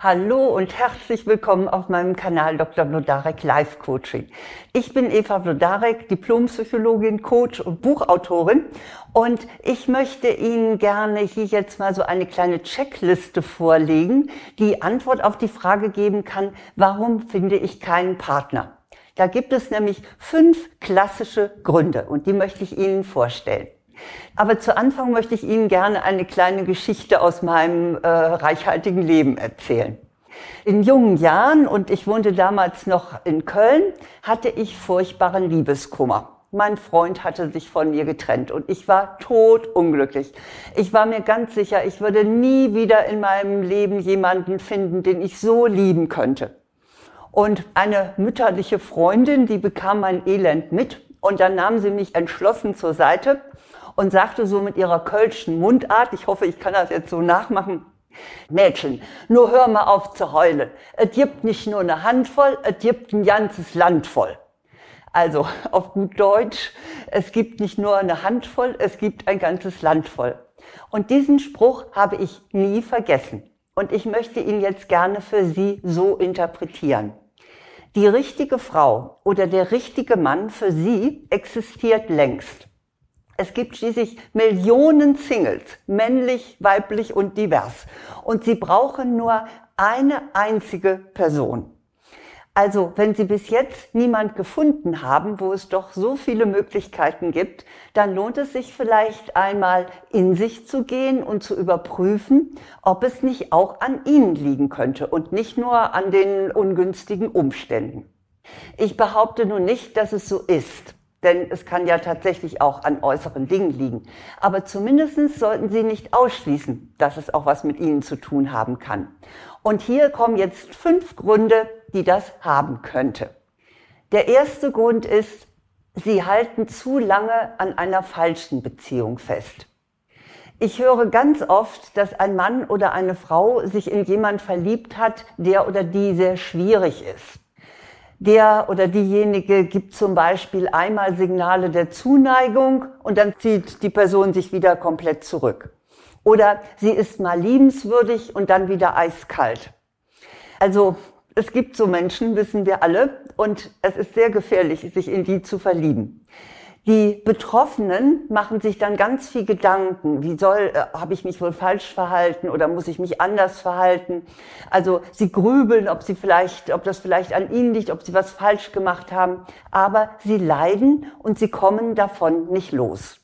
Hallo und herzlich willkommen auf meinem Kanal Dr. Blodarek Life Coaching. Ich bin Eva Blodarek, Diplompsychologin, Coach und Buchautorin und ich möchte Ihnen gerne hier jetzt mal so eine kleine Checkliste vorlegen, die Antwort auf die Frage geben kann, warum finde ich keinen Partner? Da gibt es nämlich fünf klassische Gründe und die möchte ich Ihnen vorstellen. Aber zu Anfang möchte ich Ihnen gerne eine kleine Geschichte aus meinem äh, reichhaltigen Leben erzählen. In jungen Jahren, und ich wohnte damals noch in Köln, hatte ich furchtbaren Liebeskummer. Mein Freund hatte sich von mir getrennt und ich war totunglücklich. Ich war mir ganz sicher, ich würde nie wieder in meinem Leben jemanden finden, den ich so lieben könnte. Und eine mütterliche Freundin, die bekam mein Elend mit und dann nahm sie mich entschlossen zur Seite und sagte so mit ihrer kölschen Mundart, ich hoffe, ich kann das jetzt so nachmachen, Mädchen, nur hör mal auf zu heulen. Es gibt nicht nur eine Handvoll, es gibt ein ganzes Land voll. Also auf gut Deutsch, es gibt nicht nur eine Handvoll, es gibt ein ganzes Land voll. Und diesen Spruch habe ich nie vergessen. Und ich möchte ihn jetzt gerne für Sie so interpretieren. Die richtige Frau oder der richtige Mann für Sie existiert längst. Es gibt schließlich Millionen Singles, männlich, weiblich und divers. Und sie brauchen nur eine einzige Person. Also, wenn Sie bis jetzt niemand gefunden haben, wo es doch so viele Möglichkeiten gibt, dann lohnt es sich vielleicht einmal in sich zu gehen und zu überprüfen, ob es nicht auch an Ihnen liegen könnte und nicht nur an den ungünstigen Umständen. Ich behaupte nun nicht, dass es so ist. Denn es kann ja tatsächlich auch an äußeren Dingen liegen. Aber zumindest sollten Sie nicht ausschließen, dass es auch was mit Ihnen zu tun haben kann. Und hier kommen jetzt fünf Gründe, die das haben könnte. Der erste Grund ist, Sie halten zu lange an einer falschen Beziehung fest. Ich höre ganz oft, dass ein Mann oder eine Frau sich in jemand verliebt hat, der oder die sehr schwierig ist. Der oder diejenige gibt zum Beispiel einmal Signale der Zuneigung und dann zieht die Person sich wieder komplett zurück. Oder sie ist mal liebenswürdig und dann wieder eiskalt. Also es gibt so Menschen, wissen wir alle, und es ist sehr gefährlich, sich in die zu verlieben. Die Betroffenen machen sich dann ganz viel Gedanken. Wie soll, äh, habe ich mich wohl falsch verhalten oder muss ich mich anders verhalten? Also sie grübeln, ob sie vielleicht, ob das vielleicht an ihnen liegt, ob sie was falsch gemacht haben. Aber sie leiden und sie kommen davon nicht los.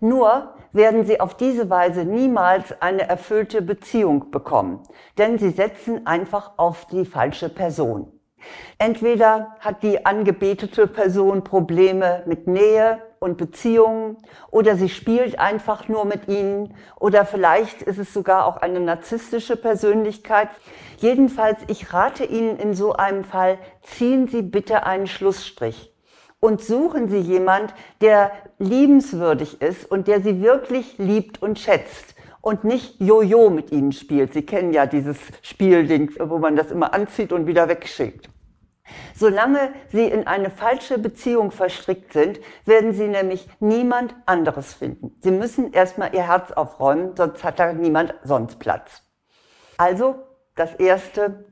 Nur werden sie auf diese Weise niemals eine erfüllte Beziehung bekommen, denn sie setzen einfach auf die falsche Person. Entweder hat die angebetete Person Probleme mit Nähe und Beziehungen oder sie spielt einfach nur mit ihnen oder vielleicht ist es sogar auch eine narzisstische Persönlichkeit. Jedenfalls, ich rate Ihnen in so einem Fall, ziehen Sie bitte einen Schlussstrich und suchen Sie jemand, der liebenswürdig ist und der Sie wirklich liebt und schätzt und nicht Jojo mit Ihnen spielt. Sie kennen ja dieses Spielding, wo man das immer anzieht und wieder wegschickt. Solange Sie in eine falsche Beziehung verstrickt sind, werden Sie nämlich niemand anderes finden. Sie müssen erstmal Ihr Herz aufräumen, sonst hat da niemand sonst Platz. Also, das erste,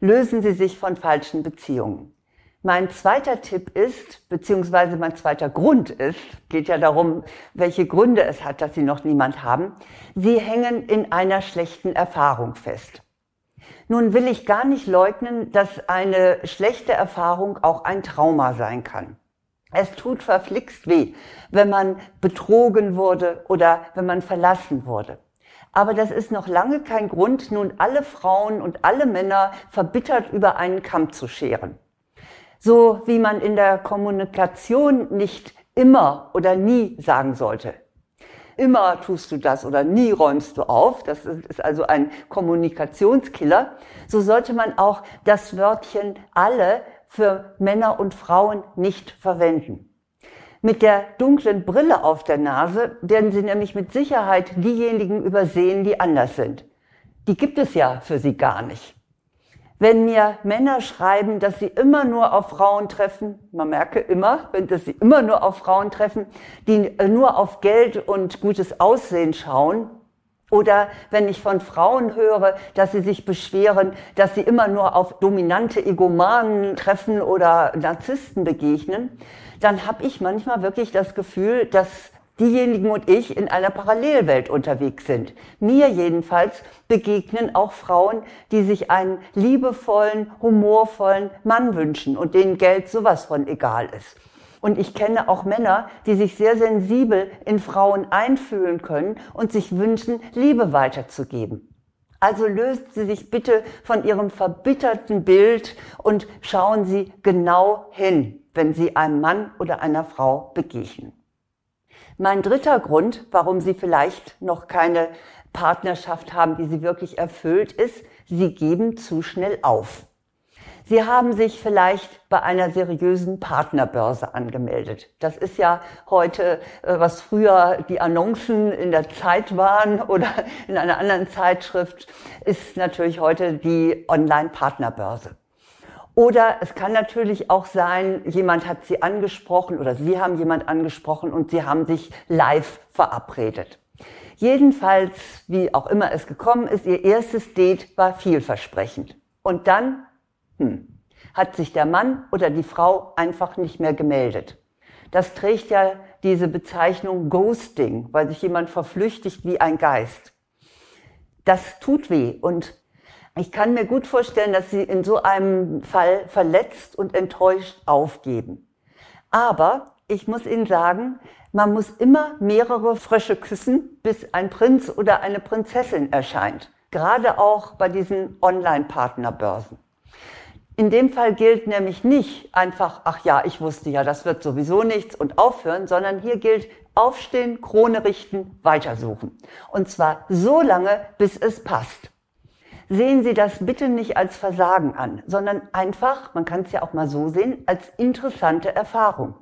lösen Sie sich von falschen Beziehungen. Mein zweiter Tipp ist, beziehungsweise mein zweiter Grund ist, geht ja darum, welche Gründe es hat, dass Sie noch niemand haben. Sie hängen in einer schlechten Erfahrung fest. Nun will ich gar nicht leugnen, dass eine schlechte Erfahrung auch ein Trauma sein kann. Es tut verflixt weh, wenn man betrogen wurde oder wenn man verlassen wurde. Aber das ist noch lange kein Grund, nun alle Frauen und alle Männer verbittert über einen Kamm zu scheren. So wie man in der Kommunikation nicht immer oder nie sagen sollte immer tust du das oder nie räumst du auf, das ist also ein Kommunikationskiller, so sollte man auch das Wörtchen alle für Männer und Frauen nicht verwenden. Mit der dunklen Brille auf der Nase werden Sie nämlich mit Sicherheit diejenigen übersehen, die anders sind. Die gibt es ja für Sie gar nicht. Wenn mir Männer schreiben, dass sie immer nur auf Frauen treffen, man merke immer, dass sie immer nur auf Frauen treffen, die nur auf Geld und gutes Aussehen schauen, Oder wenn ich von Frauen höre, dass sie sich beschweren, dass sie immer nur auf dominante Egomanen treffen oder Narzissten begegnen, dann habe ich manchmal wirklich das Gefühl, dass diejenigen und ich in einer Parallelwelt unterwegs sind. Mir jedenfalls begegnen auch Frauen, die sich einen liebevollen, humorvollen Mann wünschen und denen Geld sowas von egal ist. Und ich kenne auch Männer, die sich sehr sensibel in Frauen einfühlen können und sich wünschen, Liebe weiterzugeben. Also löst Sie sich bitte von Ihrem verbitterten Bild und schauen Sie genau hin, wenn Sie einem Mann oder einer Frau begegnen. Mein dritter Grund, warum Sie vielleicht noch keine Partnerschaft haben, die Sie wirklich erfüllt, ist, Sie geben zu schnell auf. Sie haben sich vielleicht bei einer seriösen Partnerbörse angemeldet. Das ist ja heute, äh, was früher die Annoncen in der Zeit waren oder in einer anderen Zeitschrift, ist natürlich heute die Online-Partnerbörse. Oder es kann natürlich auch sein, jemand hat Sie angesprochen oder Sie haben jemand angesprochen und Sie haben sich live verabredet. Jedenfalls, wie auch immer es gekommen ist, Ihr erstes Date war vielversprechend. Und dann hm, hat sich der Mann oder die Frau einfach nicht mehr gemeldet. Das trägt ja diese Bezeichnung Ghosting, weil sich jemand verflüchtigt wie ein Geist. Das tut weh und ich kann mir gut vorstellen, dass Sie in so einem Fall verletzt und enttäuscht aufgeben. Aber ich muss Ihnen sagen, man muss immer mehrere Frösche küssen, bis ein Prinz oder eine Prinzessin erscheint. Gerade auch bei diesen Online-Partnerbörsen. In dem Fall gilt nämlich nicht einfach, ach ja, ich wusste ja, das wird sowieso nichts und aufhören, sondern hier gilt aufstehen, Krone richten, weitersuchen. Und zwar so lange, bis es passt. Sehen Sie das bitte nicht als Versagen an, sondern einfach, man kann es ja auch mal so sehen, als interessante Erfahrung.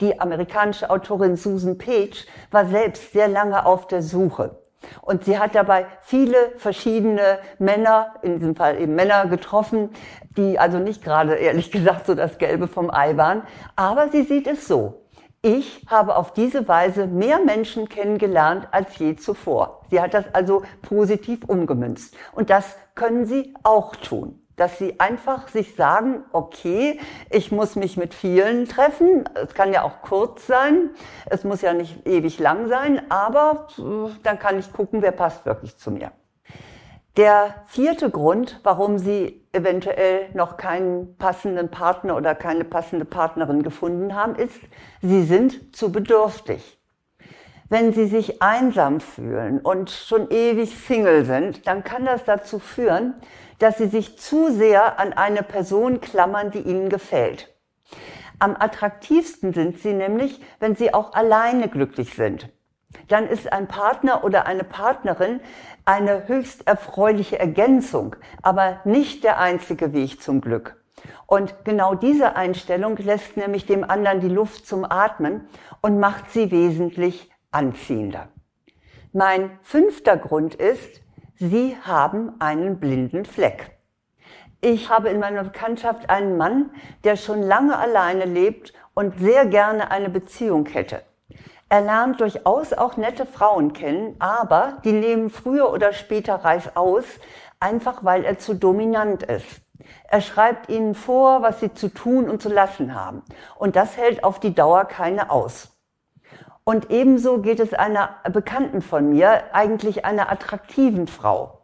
Die amerikanische Autorin Susan Page war selbst sehr lange auf der Suche. Und sie hat dabei viele verschiedene Männer, in diesem Fall eben Männer getroffen, die also nicht gerade, ehrlich gesagt, so das Gelbe vom Ei waren. Aber sie sieht es so. Ich habe auf diese Weise mehr Menschen kennengelernt als je zuvor. Sie hat das also positiv umgemünzt. Und das können Sie auch tun dass sie einfach sich sagen, okay, ich muss mich mit vielen treffen. Es kann ja auch kurz sein. Es muss ja nicht ewig lang sein, aber dann kann ich gucken, wer passt wirklich zu mir. Der vierte Grund, warum Sie eventuell noch keinen passenden Partner oder keine passende Partnerin gefunden haben, ist, Sie sind zu bedürftig. Wenn Sie sich einsam fühlen und schon ewig Single sind, dann kann das dazu führen, dass sie sich zu sehr an eine Person klammern, die ihnen gefällt. Am attraktivsten sind sie nämlich, wenn sie auch alleine glücklich sind. Dann ist ein Partner oder eine Partnerin eine höchst erfreuliche Ergänzung, aber nicht der einzige Weg zum Glück. Und genau diese Einstellung lässt nämlich dem anderen die Luft zum Atmen und macht sie wesentlich anziehender. Mein fünfter Grund ist, Sie haben einen blinden Fleck. Ich habe in meiner Bekanntschaft einen Mann, der schon lange alleine lebt und sehr gerne eine Beziehung hätte. Er lernt durchaus auch nette Frauen kennen, aber die nehmen früher oder später Reis aus, einfach weil er zu dominant ist. Er schreibt ihnen vor, was sie zu tun und zu lassen haben. Und das hält auf die Dauer keine aus. Und ebenso geht es einer Bekannten von mir, eigentlich einer attraktiven Frau.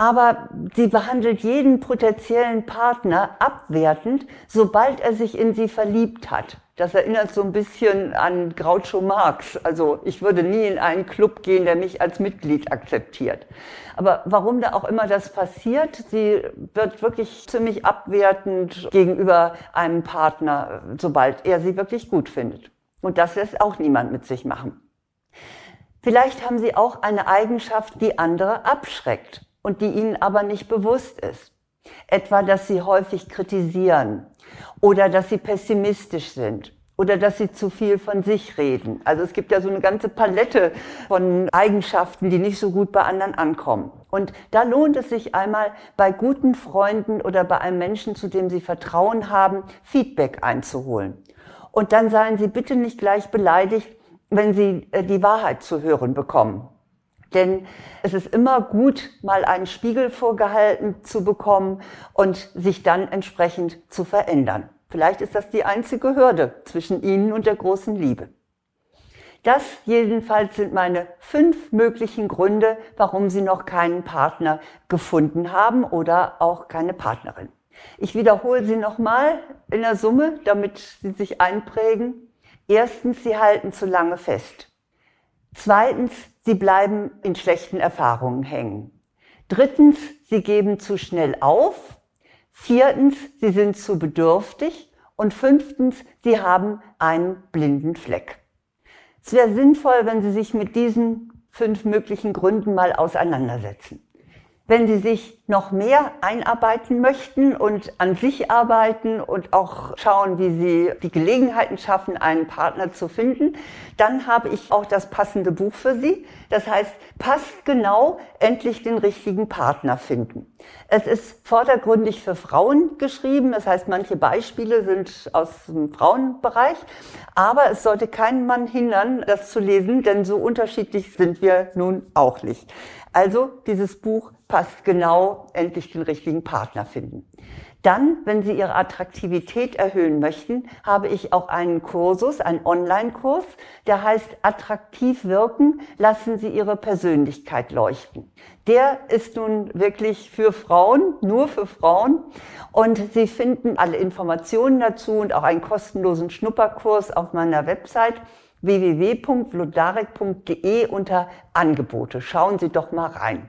Aber sie behandelt jeden potenziellen Partner abwertend, sobald er sich in sie verliebt hat. Das erinnert so ein bisschen an Groucho Marx. Also ich würde nie in einen Club gehen, der mich als Mitglied akzeptiert. Aber warum da auch immer das passiert, sie wird wirklich ziemlich abwertend gegenüber einem Partner, sobald er sie wirklich gut findet. Und das lässt auch niemand mit sich machen. Vielleicht haben Sie auch eine Eigenschaft, die andere abschreckt und die Ihnen aber nicht bewusst ist. Etwa, dass Sie häufig kritisieren oder dass Sie pessimistisch sind oder dass Sie zu viel von sich reden. Also es gibt ja so eine ganze Palette von Eigenschaften, die nicht so gut bei anderen ankommen. Und da lohnt es sich einmal bei guten Freunden oder bei einem Menschen, zu dem Sie Vertrauen haben, Feedback einzuholen. Und dann seien Sie bitte nicht gleich beleidigt, wenn Sie äh, die Wahrheit zu hören bekommen. Denn es ist immer gut, mal einen Spiegel vorgehalten zu bekommen und sich dann entsprechend zu verändern. Vielleicht ist das die einzige Hürde zwischen Ihnen und der großen Liebe. Das jedenfalls sind meine fünf möglichen Gründe, warum Sie noch keinen Partner gefunden haben oder auch keine Partnerin. Ich wiederhole sie nochmal in der Summe, damit sie sich einprägen. Erstens, sie halten zu lange fest. Zweitens, sie bleiben in schlechten Erfahrungen hängen. Drittens, sie geben zu schnell auf. Viertens, sie sind zu bedürftig. Und fünftens, sie haben einen blinden Fleck. Es wäre sinnvoll, wenn Sie sich mit diesen fünf möglichen Gründen mal auseinandersetzen. Wenn Sie sich noch mehr einarbeiten möchten und an sich arbeiten und auch schauen, wie Sie die Gelegenheiten schaffen, einen Partner zu finden, dann habe ich auch das passende Buch für Sie. Das heißt, passt genau, endlich den richtigen Partner finden. Es ist vordergründig für Frauen geschrieben. Das heißt, manche Beispiele sind aus dem Frauenbereich. Aber es sollte keinen Mann hindern, das zu lesen, denn so unterschiedlich sind wir nun auch nicht. Also dieses Buch passt genau, endlich den richtigen Partner finden. Dann, wenn Sie Ihre Attraktivität erhöhen möchten, habe ich auch einen Kursus, einen Online-Kurs, der heißt Attraktiv wirken, lassen Sie Ihre Persönlichkeit leuchten. Der ist nun wirklich für Frauen, nur für Frauen. Und Sie finden alle Informationen dazu und auch einen kostenlosen Schnupperkurs auf meiner Website www.vlodarek.de unter Angebote. Schauen Sie doch mal rein.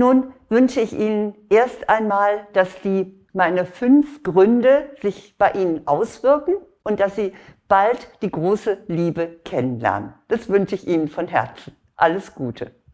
Nun wünsche ich Ihnen erst einmal, dass die meine fünf Gründe sich bei Ihnen auswirken und dass Sie bald die große Liebe kennenlernen. Das wünsche ich Ihnen von Herzen. Alles Gute.